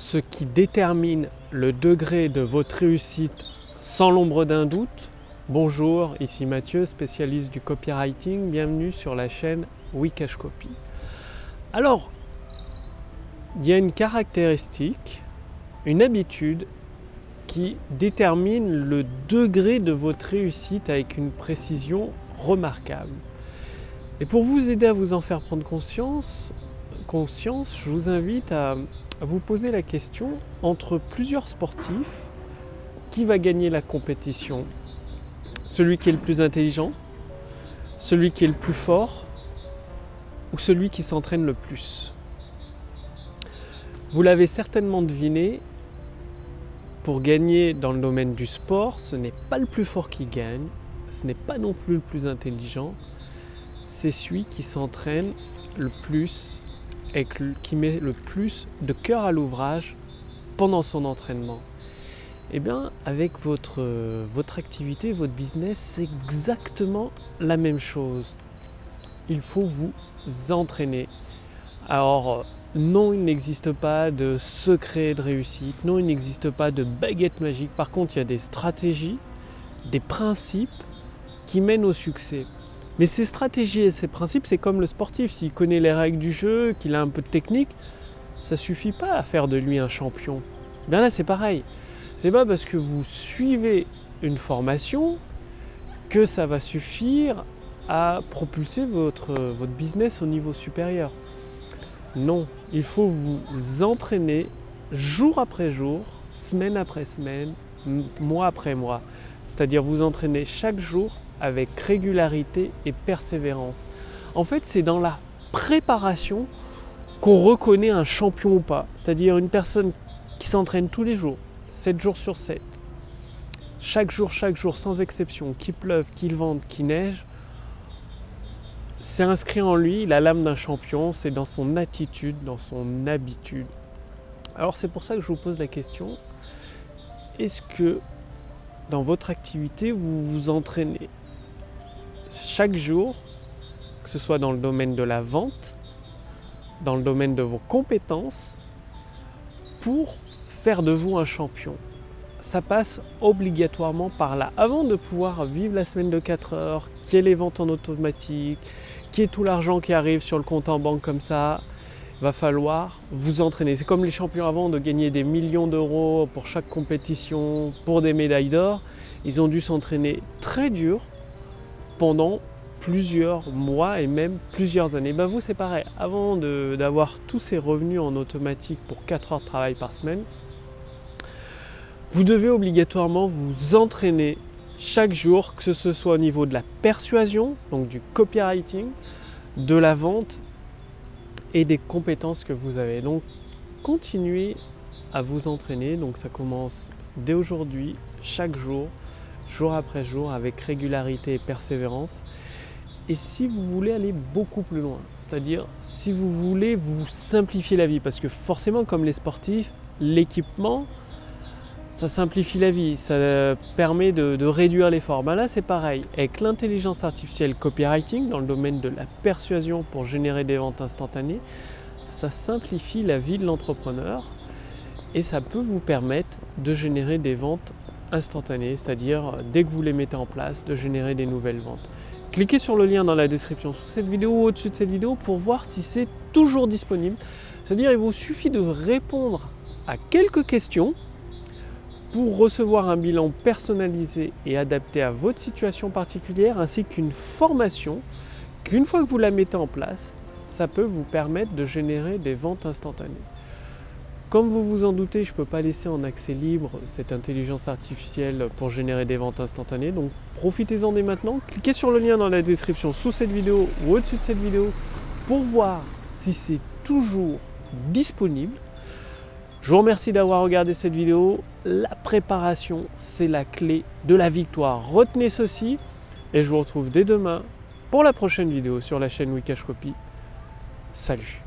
ce qui détermine le degré de votre réussite sans l'ombre d'un doute. Bonjour, ici Mathieu, spécialiste du copywriting. Bienvenue sur la chaîne Wikash Copy. Alors, il y a une caractéristique, une habitude qui détermine le degré de votre réussite avec une précision remarquable. Et pour vous aider à vous en faire prendre conscience, conscience je vous invite à, à vous poser la question entre plusieurs sportifs, qui va gagner la compétition? Celui qui est le plus intelligent Celui qui est le plus fort Ou celui qui s'entraîne le plus? Vous l'avez certainement deviné, pour gagner dans le domaine du sport, ce n'est pas le plus fort qui gagne, ce n'est pas non plus le plus intelligent, c'est celui qui s'entraîne le plus qui met le plus de cœur à l'ouvrage pendant son entraînement. Eh bien, avec votre, votre activité, votre business, c'est exactement la même chose. Il faut vous entraîner. Alors, non, il n'existe pas de secret de réussite, non, il n'existe pas de baguette magique. Par contre, il y a des stratégies, des principes qui mènent au succès. Mais ces stratégies et ces principes, c'est comme le sportif. S'il connaît les règles du jeu, qu'il a un peu de technique, ça suffit pas à faire de lui un champion. Bien là, c'est pareil. C'est pas parce que vous suivez une formation que ça va suffire à propulser votre, votre business au niveau supérieur. Non, il faut vous entraîner jour après jour, semaine après semaine, mois après mois. C'est-à-dire vous entraîner chaque jour avec régularité et persévérance. En fait, c'est dans la préparation qu'on reconnaît un champion ou pas. C'est-à-dire une personne qui s'entraîne tous les jours, 7 jours sur 7, chaque jour, chaque jour, sans exception, qu'il pleuve, qu'il vente, qu'il neige, c'est inscrit en lui la lame d'un champion, c'est dans son attitude, dans son habitude. Alors c'est pour ça que je vous pose la question, est-ce que dans votre activité, vous vous entraînez chaque jour, que ce soit dans le domaine de la vente, dans le domaine de vos compétences, pour faire de vous un champion. Ça passe obligatoirement par là. Avant de pouvoir vivre la semaine de 4 heures, qu'il y ait les ventes en automatique, qu'il y ait tout l'argent qui arrive sur le compte en banque comme ça, va falloir vous entraîner. C'est comme les champions avant de gagner des millions d'euros pour chaque compétition, pour des médailles d'or. Ils ont dû s'entraîner très dur pendant plusieurs mois et même plusieurs années. Ben vous c'est pareil, avant d'avoir tous ces revenus en automatique pour 4 heures de travail par semaine, vous devez obligatoirement vous entraîner chaque jour, que ce soit au niveau de la persuasion, donc du copywriting, de la vente et des compétences que vous avez. Donc continuez à vous entraîner, donc ça commence dès aujourd'hui, chaque jour, jour après jour, avec régularité et persévérance. Et si vous voulez aller beaucoup plus loin, c'est-à-dire si vous voulez vous simplifier la vie, parce que forcément comme les sportifs, l'équipement, ça simplifie la vie, ça permet de, réduire l'effort. Ben là, c'est pareil. Avec l'intelligence artificielle copywriting, dans le domaine de la persuasion pour générer des ventes instantanées, ça simplifie la vie de l'entrepreneur et ça peut vous permettre de générer des ventes instantanées, c'est-à-dire dès que vous les mettez en place, de générer des nouvelles ventes. Cliquez sur le lien dans la description sous cette vidéo ou au-dessus de cette vidéo pour voir si c'est toujours disponible. C'est-à-dire il vous suffit de répondre à quelques questions pour recevoir un bilan personnalisé et adapté à votre situation particulière, ainsi qu'une formation qu'une fois que vous la mettez en place, ça peut vous permettre de générer des ventes instantanées. Comme vous vous en doutez, je ne peux pas laisser en accès libre cette intelligence artificielle pour générer des ventes instantanées. Donc profitez-en dès maintenant. Cliquez sur le lien dans la description sous cette vidéo ou au-dessus de cette vidéo pour voir si c'est toujours disponible. Je vous remercie d'avoir regardé cette vidéo. La préparation, c'est la clé de la victoire. Retenez ceci et je vous retrouve dès demain pour la prochaine vidéo sur la chaîne Wikash Copy. Salut